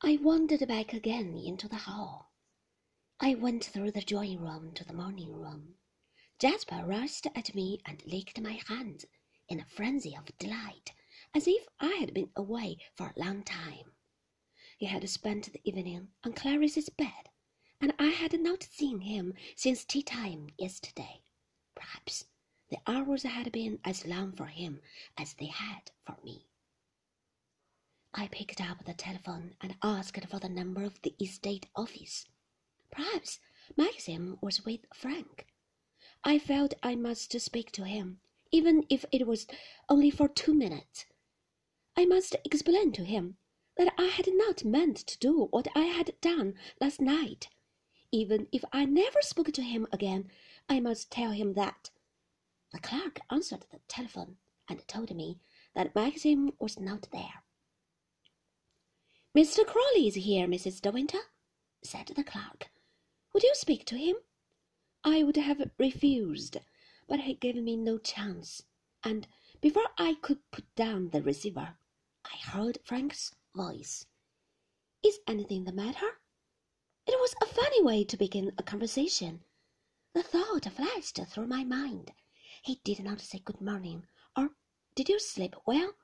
I wandered back again into the hall. I went through the drawing room to the morning room. Jasper rushed at me and licked my hands in a frenzy of delight, as if I had been away for a long time. He had spent the evening on Clarice's bed, and I had not seen him since tea time yesterday. Perhaps the hours had been as long for him as they had for me. I picked up the telephone and asked for the number of the estate office. Perhaps Maxim was with Frank. I felt I must speak to him, even if it was only for two minutes. I must explain to him that I had not meant to do what I had done last night. Even if I never spoke to him again, I must tell him that. The clerk answered the telephone and told me that Maxim was not there. Mr. Crawley is here, Mrs. De Winter, said the clerk. Would you speak to him? I would have refused, but he gave me no chance, and before I could put down the receiver, I heard Frank's voice. Is anything the matter? It was a funny way to begin a conversation. The thought flashed through my mind. He did not say good morning, or did you sleep well?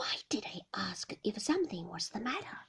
Why did I ask if something was the matter?